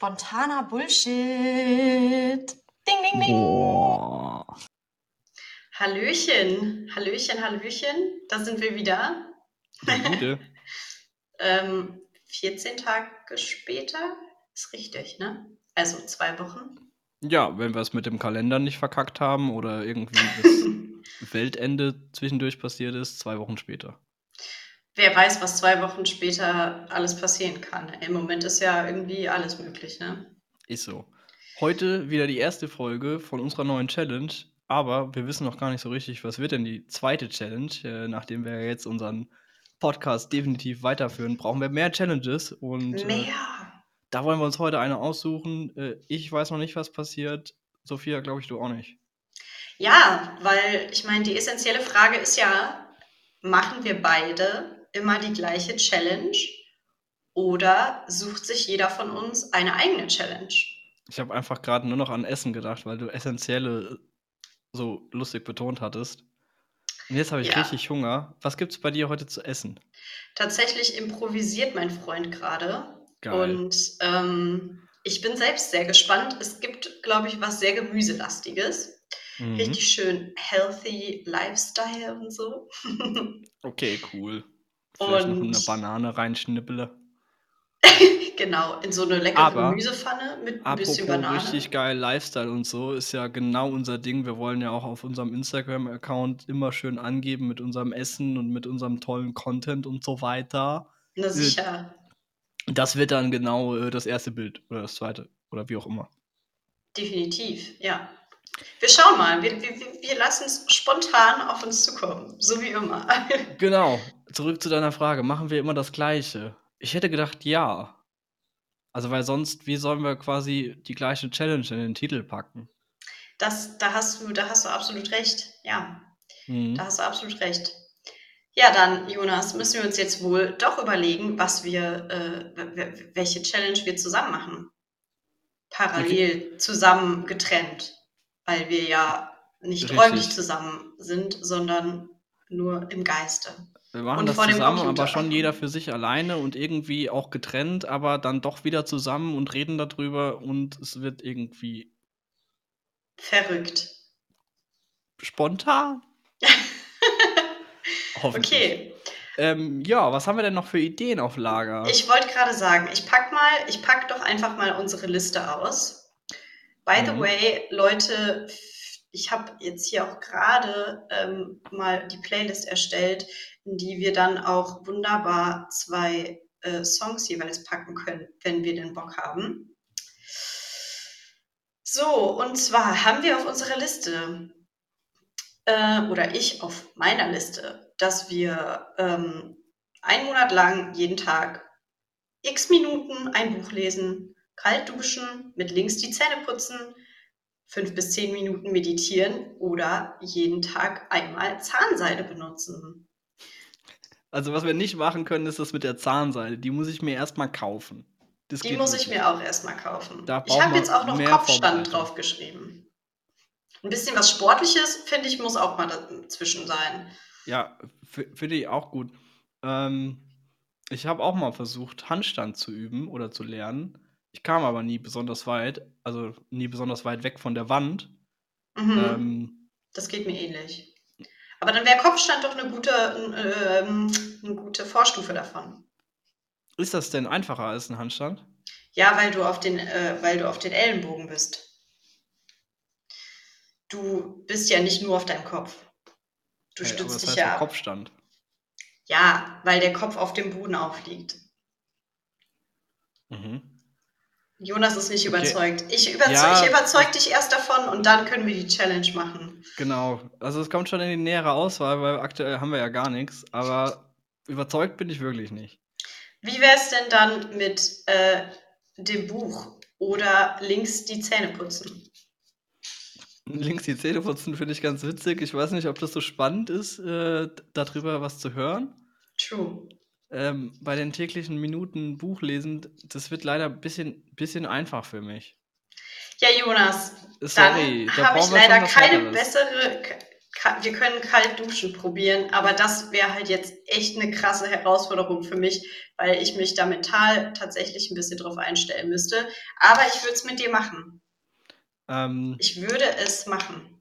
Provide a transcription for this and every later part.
Spontaner Bullshit. Ding, ding, ding. Boah. Hallöchen, Hallöchen, Hallöchen, da sind wir wieder. Ähm, 14 Tage später, ist richtig, ne? Also zwei Wochen. Ja, wenn wir es mit dem Kalender nicht verkackt haben oder irgendwie das Weltende zwischendurch passiert ist, zwei Wochen später. Wer weiß, was zwei Wochen später alles passieren kann. Im Moment ist ja irgendwie alles möglich, ne? Ist so. Heute wieder die erste Folge von unserer neuen Challenge, aber wir wissen noch gar nicht so richtig, was wird denn die zweite Challenge. Äh, nachdem wir jetzt unseren Podcast definitiv weiterführen, brauchen wir mehr Challenges und äh, Mehr. da wollen wir uns heute eine aussuchen. Äh, ich weiß noch nicht, was passiert. Sophia, glaube ich, du auch nicht. Ja, weil ich meine, die essentielle Frage ist ja, machen wir beide immer die gleiche Challenge oder sucht sich jeder von uns eine eigene Challenge? Ich habe einfach gerade nur noch an Essen gedacht, weil du essentielle so lustig betont hattest. Und jetzt habe ich Ja. richtig Hunger. Was gibt's bei dir heute zu essen? Tatsächlich improvisiert mein Freund gerade. Und ähm, ich bin selbst sehr gespannt. Es gibt, glaube ich, was sehr Gemüselastiges. Mhm. Richtig schön healthy Lifestyle und so. Okay, cool. Vielleicht noch eine Und- Banane reinschnippele. genau, in so eine leckere Aber- Gemüsepfanne mit ein bisschen Banane. richtig geil Lifestyle und so, ist ja genau unser Ding. Wir wollen ja auch auf unserem Instagram-Account immer schön angeben mit unserem Essen und mit unserem tollen Content und so weiter. Na sicher, Das wird dann genau äh, das erste Bild oder das zweite oder wie auch immer. definitiv, ja. Wir schauen mal, wir, wir- wir lassen es spontan auf uns zukommen, so wie immer. Genau, zurück zu deiner Frage. Machen wir immer das Gleiche? Ich hätte gedacht, ja. Also, weil sonst, wie sollen wir quasi die gleiche Challenge in den Titel packen? Das, da hast du, da hast du absolut recht, ja. Mhm. Da hast du absolut recht. Ja, dann, Jonas, müssen wir uns jetzt wohl doch überlegen, was wir, äh, welche Challenge wir zusammen machen. Parallel, zusammen getrennt. Weil wir ja nicht Richtig. räumlich zusammen sind, sondern nur im Geiste. Wir machen Und das zusammen, aber schon jeder für sich alleine und irgendwie auch getrennt, aber dann doch wieder zusammen und reden darüber und es wird irgendwie Verrückt. spontan. Hoffentlich. Okay, Ähm, ja, was haben wir denn noch für Ideen auf Lager? ich wollte gerade sagen, ich pack mal, ich pack doch einfach mal unsere Liste aus. By the Mhm. way, Leute, ich habe jetzt hier auch gerade ähm, mal die Playlist erstellt, in die wir dann auch wunderbar zwei äh, Songs jeweils packen können, wenn wir den Bock haben. So, und zwar haben wir auf unserer Liste, äh, oder ich auf meiner Liste, dass wir ähm, einen Monat lang jeden Tag x Minuten ein Buch lesen, kalt duschen, mit links die Zähne putzen, fünf bis zehn Minuten meditieren oder jeden Tag einmal Zahnseide benutzen. Also, was wir nicht machen können, ist das mit der Zahnseide. Die muss ich mir erstmal kaufen. Das Die muss ich nicht. mir auch erstmal kaufen. Da ich habe jetzt auch noch Kopfstand draufgeschrieben. Ein bisschen was Sportliches, finde ich, muss auch mal dazwischen sein. Ja, finde ich auch gut. Ähm, ich habe auch mal versucht, Handstand zu üben oder zu lernen. Ich kam aber nie besonders weit, also nie besonders weit weg von der Wand. Mhm. Ähm, Das geht mir ähnlich. Aber dann wäre Kopfstand doch eine gute, ähm, eine gute Vorstufe davon. ist das denn einfacher als ein Handstand? Ja, weil du auf den, äh, weil du auf den Ellenbogen bist. Du bist ja nicht nur auf deinem Kopf. Du Hey, stützt dich ja ja ab. Kopfstand. Ja, weil der Kopf auf dem Boden aufliegt. Mhm. Jonas ist nicht Okay. überzeugt. Ich, überzeug, Ja. ich überzeug dich erst davon und dann können wir die Challenge machen. Genau. Also es kommt schon in die nähere Auswahl, weil aktuell haben wir ja gar nichts. Aber überzeugt bin ich wirklich nicht. Wie wäre es denn dann mit äh, dem Buch oder links die Zähne putzen? Links die Zähne putzen finde ich ganz witzig. Ich weiß nicht, ob das so spannend ist, äh, darüber was zu hören. True. Ähm, bei den täglichen Minuten Buch lesen, das wird leider ein bisschen, bisschen einfach für mich. Ja, Jonas, Sorry, dann da habe ich leider keine bessere, wir können kalt duschen probieren, aber das wäre halt jetzt echt eine krasse Herausforderung für mich, weil ich mich da mental tatsächlich ein bisschen drauf einstellen müsste. Aber ich würde es mit dir machen. Ähm, Ich würde es machen.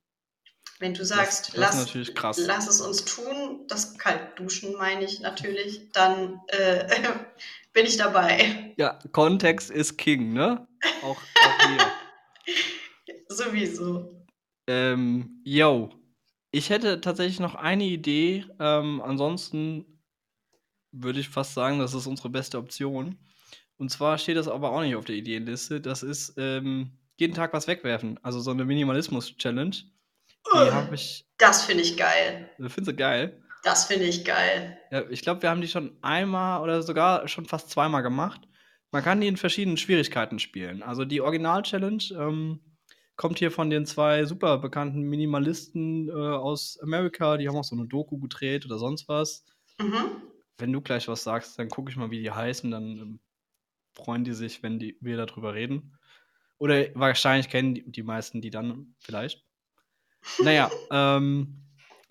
Wenn du sagst, das ist lass, lass es uns tun, das Kaltduschen meine ich natürlich, dann äh, bin ich dabei. ja, Kontext ist King, ne? Auch, auch hier. Sowieso. Ähm, yo. Ich hätte tatsächlich noch eine Idee. Ähm, ansonsten würde ich fast sagen, das ist unsere beste Option. Und zwar steht das aber auch nicht auf der Ideenliste. Das ist ähm, jeden Tag was wegwerfen. Also so eine Minimalismus-Challenge. Habe ich. Das finde ich geil. Findest du geil? Das finde ich geil. Ja, ich glaube, wir haben die schon einmal oder sogar schon fast zweimal gemacht. Man kann die in verschiedenen Schwierigkeiten spielen. Also die Original-Challenge ähm, kommt hier von den zwei super bekannten Minimalisten äh, aus Amerika. Die haben auch so eine Doku gedreht oder sonst was. Mhm. Wenn du gleich was sagst, dann gucke ich mal, wie die heißen. Dann ähm, freuen die sich, wenn die, wir darüber reden. Oder wahrscheinlich kennen die, die meisten die dann vielleicht. Naja, ähm,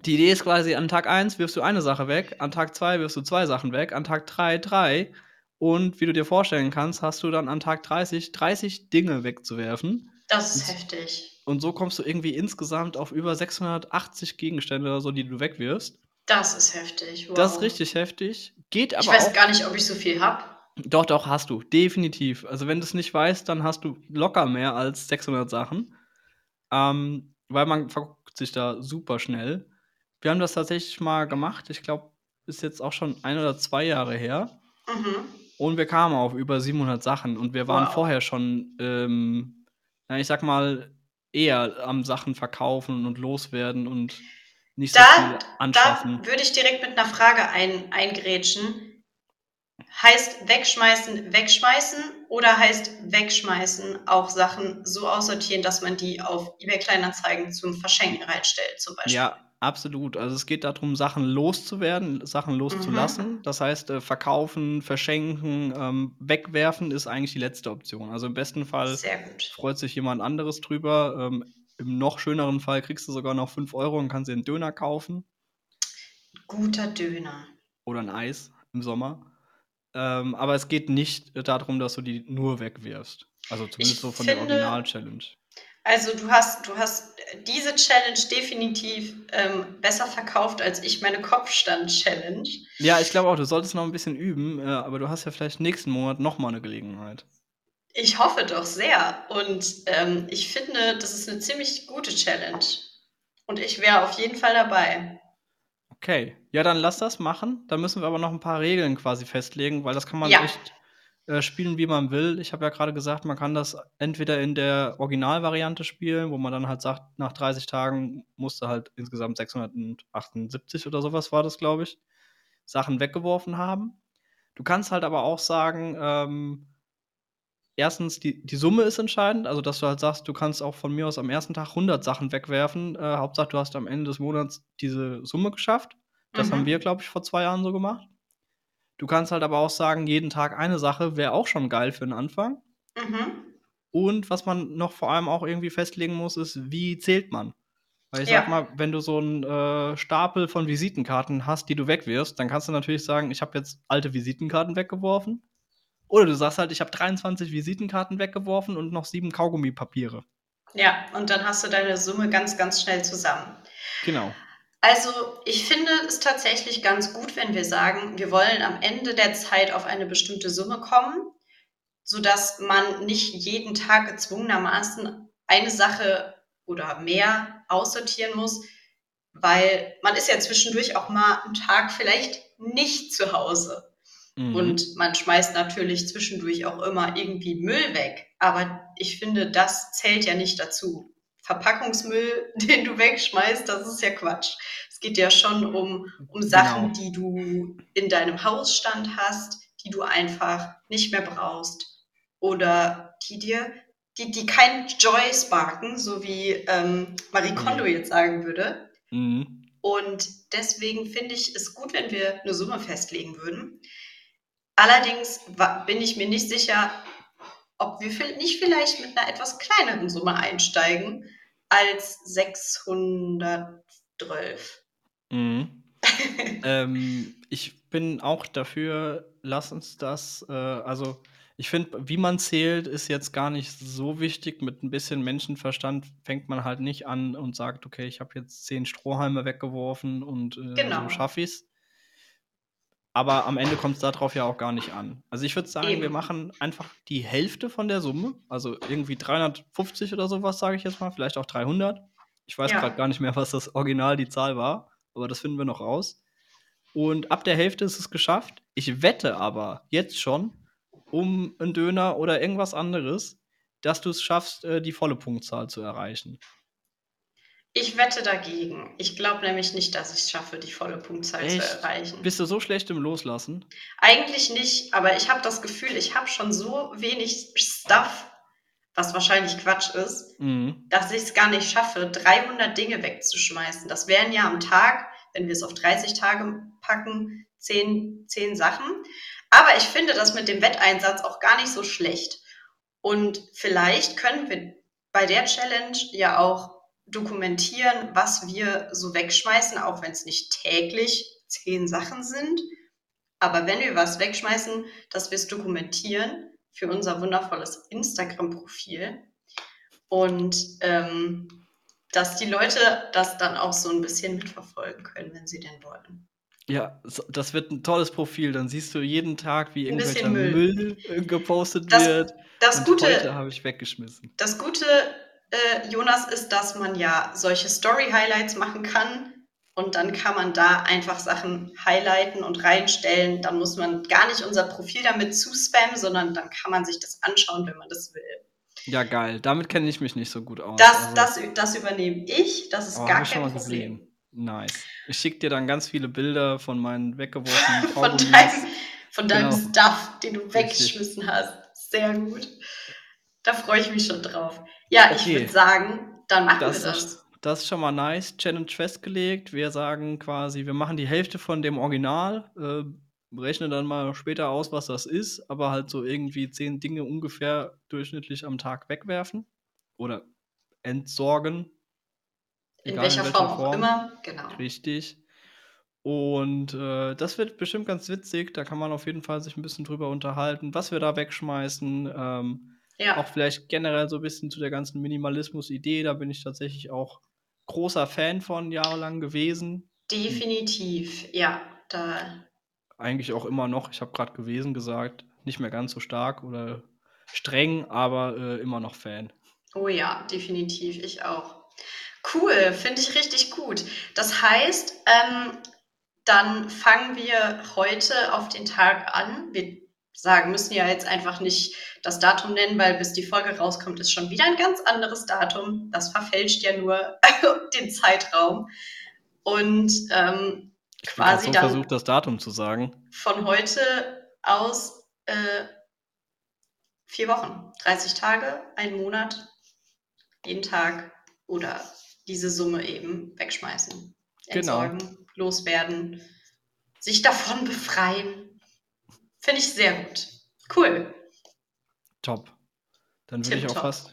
die Idee ist quasi, an Tag 1 wirfst du eine Sache weg, an Tag 2 wirfst du zwei Sachen weg, an Tag 3 drei. Und wie du dir vorstellen kannst, hast du dann an Tag 30 30 Dinge wegzuwerfen. Das ist heftig. Und so kommst du irgendwie insgesamt auf über 680 Gegenstände oder so, die du wegwirfst. Das ist heftig. Wow. Das ist richtig heftig. Geht aber Ich weiß auch. gar nicht, ob ich so viel habe. Doch, doch, hast du. Definitiv. Also, wenn du es nicht weißt, dann hast du locker mehr als 600 Sachen. Ähm, weil man verguckt sich da super schnell. Wir haben das tatsächlich mal gemacht. Ich glaube, ist jetzt auch schon ein oder zwei Jahre her. Mhm. Und wir kamen auf über 700 Sachen. Und wir waren Wow. vorher schon, ähm, na, ich sag mal, eher am Sachen verkaufen und loswerden und nicht so Da- viel anschaffen. Da würde ich direkt mit einer Frage ein, eingrätschen. Heißt wegschmeißen, wegschmeißen oder heißt wegschmeißen auch Sachen so aussortieren, dass man die auf eBay Kleinanzeigen zum Verschenken reinstellt, zum Beispiel? Ja, absolut. Also es geht darum, Sachen loszuwerden, Sachen loszulassen. Das heißt, äh, verkaufen, verschenken, ähm, wegwerfen ist eigentlich die letzte Option. Also im besten Fall freut sich jemand anderes drüber. Ähm, Im noch schöneren Fall kriegst du sogar noch 5 Euro und kannst dir einen Döner kaufen Guter Döner. oder ein Eis im Sommer. Ähm, aber es geht nicht darum, dass du die nur wegwirfst. Also zumindest Ich so von der finde- Original-Challenge. Also du hast, du hast diese Challenge definitiv ähm, besser verkauft als ich meine Kopfstand-Challenge. Ja, ich glaube auch, du solltest noch ein bisschen üben, äh, aber du hast ja vielleicht nächsten Monat noch mal eine Gelegenheit. Ich hoffe doch sehr. Und ähm, ich finde, das ist eine ziemlich gute Challenge. Und ich wäre auf jeden Fall dabei. Okay, ja, dann lass das machen. Da müssen wir aber noch ein paar Regeln quasi festlegen, weil das kann man Ja. echt äh, spielen, wie man will. Ich habe ja gerade gesagt, man kann das entweder in der Originalvariante spielen, wo man dann halt sagt, nach 30 Tagen musste halt insgesamt 678 oder sowas war das, glaube ich, Sachen weggeworfen haben. Du kannst halt aber auch sagen, ähm, erstens, die, die Summe ist entscheidend, also dass du halt sagst, du kannst auch von mir aus am ersten Tag 100 Sachen wegwerfen. Äh, Hauptsache, du hast am Ende des Monats diese Summe geschafft. Das Mhm. haben wir, glaube ich, vor zwei Jahren so gemacht. Du kannst halt aber auch sagen, jeden Tag eine Sache wäre auch schon geil für den Anfang. Mhm. Und was man noch vor allem auch irgendwie festlegen muss, ist, wie zählt man? Weil ich Ja. sag mal, wenn du so einen äh, Stapel von Visitenkarten hast, die du wegwirfst, dann kannst du natürlich sagen, ich habe jetzt alte Visitenkarten weggeworfen. Oder du sagst halt, ich habe 23 Visitenkarten weggeworfen und noch sieben Kaugummipapiere. Ja, und dann hast du deine Summe ganz, ganz schnell zusammen. Genau. Also, ich finde es tatsächlich ganz gut, wenn wir sagen, wir wollen am Ende der Zeit auf eine bestimmte Summe kommen, sodass man nicht jeden Tag gezwungenermaßen eine Sache oder mehr aussortieren muss, weil man ist ja zwischendurch auch mal einen Tag vielleicht nicht zu Hause. Mhm. Und man schmeißt natürlich zwischendurch auch immer irgendwie Müll weg. Aber ich finde, das zählt ja nicht dazu. Verpackungsmüll, den du wegschmeißt, das ist ja Quatsch. Es geht ja schon um, um Sachen, Genau. die du in deinem Hausstand hast, die du einfach nicht mehr brauchst. Oder die dir, die, die keinen Joy sparken, so wie ähm, Marie Kondo Mhm. jetzt sagen würde. Mhm. Und deswegen finde ich es gut, wenn wir eine Summe festlegen würden. Allerdings bin ich mir nicht sicher, ob wir nicht vielleicht mit einer etwas kleineren Summe einsteigen als 12. Mhm. ähm, ich bin auch dafür, lass uns das, äh, also ich finde, wie man zählt, ist jetzt gar nicht so wichtig. Mit ein bisschen Menschenverstand fängt man halt nicht an und sagt, okay, ich habe jetzt zehn Strohhalme weggeworfen und äh, Genau. so schaffe ich's. Aber am Ende kommt es darauf ja auch gar nicht an. Also ich würde sagen, wir Eben. machen einfach die Hälfte von der Summe, also irgendwie 350 oder sowas, sage ich jetzt mal, vielleicht auch 300. Ich weiß Ja. gerade gar nicht mehr, was das Original die Zahl war, aber das finden wir noch raus. Und ab der Hälfte ist es geschafft. Ich wette aber jetzt schon um einen Döner oder irgendwas anderes, dass du es schaffst, äh, die volle Punktzahl zu erreichen. Ich wette dagegen. Ich glaube nämlich nicht, dass ich es schaffe, die volle Punktzahl zu Echt? erreichen. Bist du so schlecht im Loslassen? Eigentlich nicht, aber ich habe das Gefühl, ich habe schon so wenig Stuff, was wahrscheinlich Quatsch ist, Mhm. dass ich es gar nicht schaffe, 300 Dinge wegzuschmeißen. Das wären ja am Tag, wenn wir es auf 30 Tage packen, 10, 10 Sachen. Aber ich finde das mit dem Wetteinsatz auch gar nicht so schlecht. Und vielleicht können wir bei der Challenge ja auch dokumentieren, was wir so wegschmeißen, auch wenn es nicht täglich 10 Sachen sind. Aber wenn wir was wegschmeißen, dass wir es dokumentieren für unser wundervolles Instagram-Profil und ähm, dass die Leute das dann auch so ein bisschen mitverfolgen können, wenn sie denn wollen. Ja, das wird ein tolles Profil. Dann siehst du jeden Tag, wie irgendwelcher Müll, äh, gepostet Das- wird. Das und Gute, habe ich weggeschmissen. das Gute äh, Jonas, ist, dass man ja solche Story-Highlights machen kann und dann kann man da einfach Sachen highlighten und reinstellen. Dann muss man gar nicht unser Profil damit zuspammen, sondern dann kann man sich das anschauen, wenn man das will. Ja, geil. Damit kenne ich mich nicht so gut aus. Das, Also, das, das übernehme ich, das ist oh, gar kein Problem. gesehen. Nice. Ich schicke dir dann ganz viele Bilder von meinen weggeworfenen Von deinem, von deinem Genau. Stuff, den du weggeschmissen hast. Sehr gut. Da freue ich mich schon drauf. Ja, ich Okay. würde sagen, dann machen Das wir das. ist, das ist schon mal nice. Challenge festgelegt. Wir sagen quasi, wir machen die Hälfte von dem Original. Äh, rechnen dann mal später aus, was das ist, aber halt so irgendwie zehn Dinge ungefähr durchschnittlich am Tag wegwerfen oder entsorgen. In Egal welcher, Form auch immer. Genau. Richtig. Und äh, das wird bestimmt ganz witzig. Da kann man auf jeden Fall sich ein bisschen drüber unterhalten, was wir da wegschmeißen. Ähm, Ja, auch vielleicht generell so ein bisschen zu der ganzen Minimalismus-Idee. Da bin ich tatsächlich auch großer Fan von jahrelang gewesen. definitiv. Ja, da. Eigentlich auch immer noch. Ich habe gerade gewesen gesagt. Nicht mehr ganz so stark oder streng, aber äh, immer noch Fan. Oh ja, definitiv. Ich auch. Cool, finde ich richtig gut. Das heißt, ähm, dann fangen wir heute auf den Tag an. Wir sagen, müssen ja jetzt einfach nicht das Datum nennen, weil bis die Folge rauskommt, ist schon wieder ein ganz anderes Datum. Das verfälscht ja nur den Zeitraum. Und ähm, Ich quasi so dann versucht, das Datum zu sagen. von heute aus äh, vier Wochen, 30 Tage, einen Monat, jeden Tag oder diese Summe eben wegschmeißen, Genau. entsorgen, loswerden, sich davon befreien. Finde ich sehr gut. Cool. Top. Dann würde ich auch fast,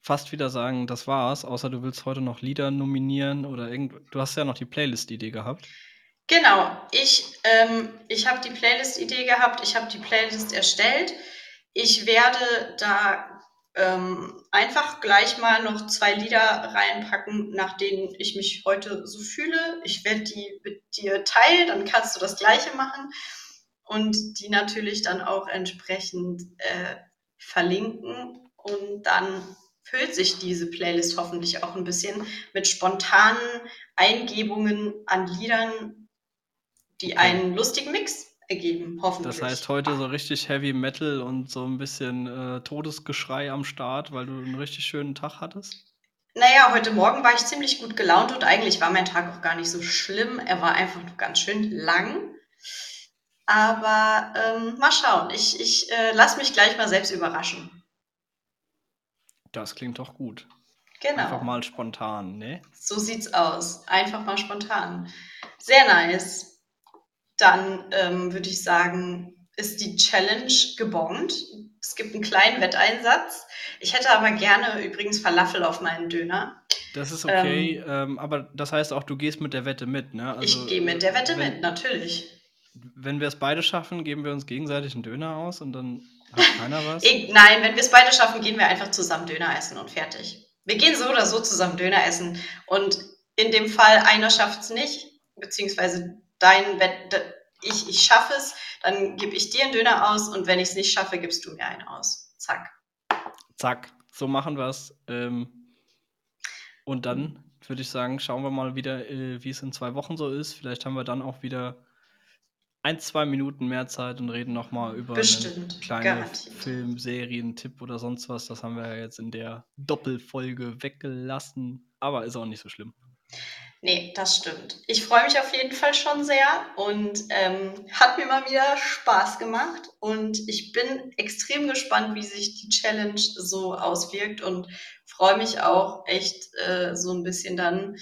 fast wieder sagen, das war's. Außer du willst heute noch Lieder nominieren oder irgend. Du hast ja noch die Playlist-Idee gehabt. Genau, ich, ähm, ich habe die Playlist-Idee gehabt, ich habe die Playlist erstellt. Ich werde da ähm, einfach gleich mal noch zwei Lieder reinpacken, nach denen ich mich heute so fühle. Ich werde die mit dir teilen, dann kannst du das gleiche machen und die natürlich dann auch entsprechend äh, verlinken und dann füllt sich diese Playlist hoffentlich auch ein bisschen mit spontanen Eingebungen an Liedern, die einen lustigen Mix ergeben, hoffentlich. Das heißt, heute so richtig Heavy Metal und so ein bisschen äh, Todesgeschrei am Start, weil du einen richtig schönen Tag hattest. Naja, heute Morgen war ich ziemlich gut gelaunt und eigentlich war mein Tag auch gar nicht so schlimm. Er war einfach nur ganz schön lang. Aber ähm, mal schauen. Ich, ich äh, lasse mich gleich mal selbst überraschen. Das klingt doch gut. Genau. Einfach mal spontan, ne? So sieht's aus. Einfach mal spontan. Sehr nice. Dann ähm, würde ich sagen, ist die Challenge gebongt. Es gibt einen kleinen Wetteinsatz. Ich hätte aber gerne übrigens Falafel auf meinen Döner. Das ist okay, ähm, aber das heißt auch, du gehst mit der Wette mit, ne? ich Also, gehe mit der Wette wenn, mit, natürlich. Wenn wir es beide schaffen, geben wir uns gegenseitig einen Döner aus und dann hat keiner was. Nein, wenn wir es beide schaffen, gehen wir einfach zusammen Döner essen und fertig. Wir gehen so oder so zusammen Döner essen. Und in dem Fall, einer schafft es nicht, beziehungsweise dein ich, ich schaffe es, dann gebe ich dir einen Döner aus und wenn ich es nicht schaffe, gibst du mir einen aus. Zack. Zack, so machen wir es. Ähm, und dann würde ich sagen, schauen wir mal wieder, äh, wie es in zwei Wochen so ist. Vielleicht haben wir dann auch wieder ein, zwei Minuten mehr Zeit und reden nochmal über einen Bestimmt. kleinen Garantiert. Film, Serien, Tipp oder sonst was. Das haben wir ja jetzt in der Doppelfolge weggelassen. Aber ist auch nicht so schlimm. Nee, das stimmt. Ich freue mich auf jeden Fall schon sehr und ähm, hat mir mal wieder Spaß gemacht. Und ich bin extrem gespannt, wie sich die Challenge so auswirkt und freue mich auch echt äh, so ein bisschen dann,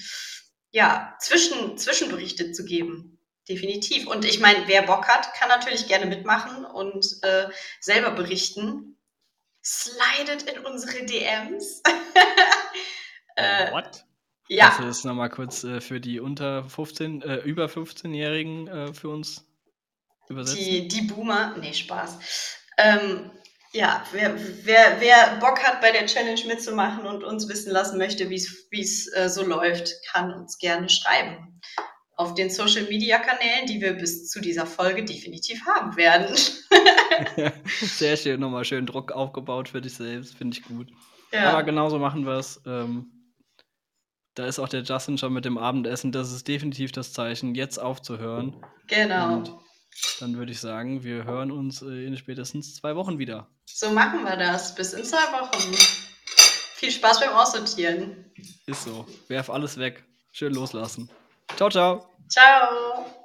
ja, Zwischen, Zwischenberichte zu geben. Definitiv. Und ich meine, wer Bock hat, kann natürlich gerne mitmachen und äh, selber berichten. Slidet in unsere DMs. äh, What? ja. Kannst du das nochmal kurz äh, für die unter 15, äh, über 15-Jährigen äh, für uns übersetzen? Die, die Boomer, nee, Spaß. Ähm, ja, wer, wer, wer Bock hat, bei der Challenge mitzumachen und uns wissen lassen möchte, wie es äh, so läuft, kann uns gerne schreiben. Auf den Social Media Kanälen, die wir bis zu dieser Folge definitiv haben werden. Sehr schön, nochmal schön Druck aufgebaut für dich selbst, finde ich gut. ja, Aber genauso machen wir es. Ähm, da ist auch der Justin schon mit dem Abendessen. Das ist definitiv das Zeichen, jetzt aufzuhören. genau. Und dann würde ich sagen, wir hören uns äh, in spätestens zwei Wochen wieder. So machen wir das. Bis in zwei Wochen. Viel Spaß beim Aussortieren. Ist so. Werf alles weg. Schön loslassen. Ciao, ciao. Ciao.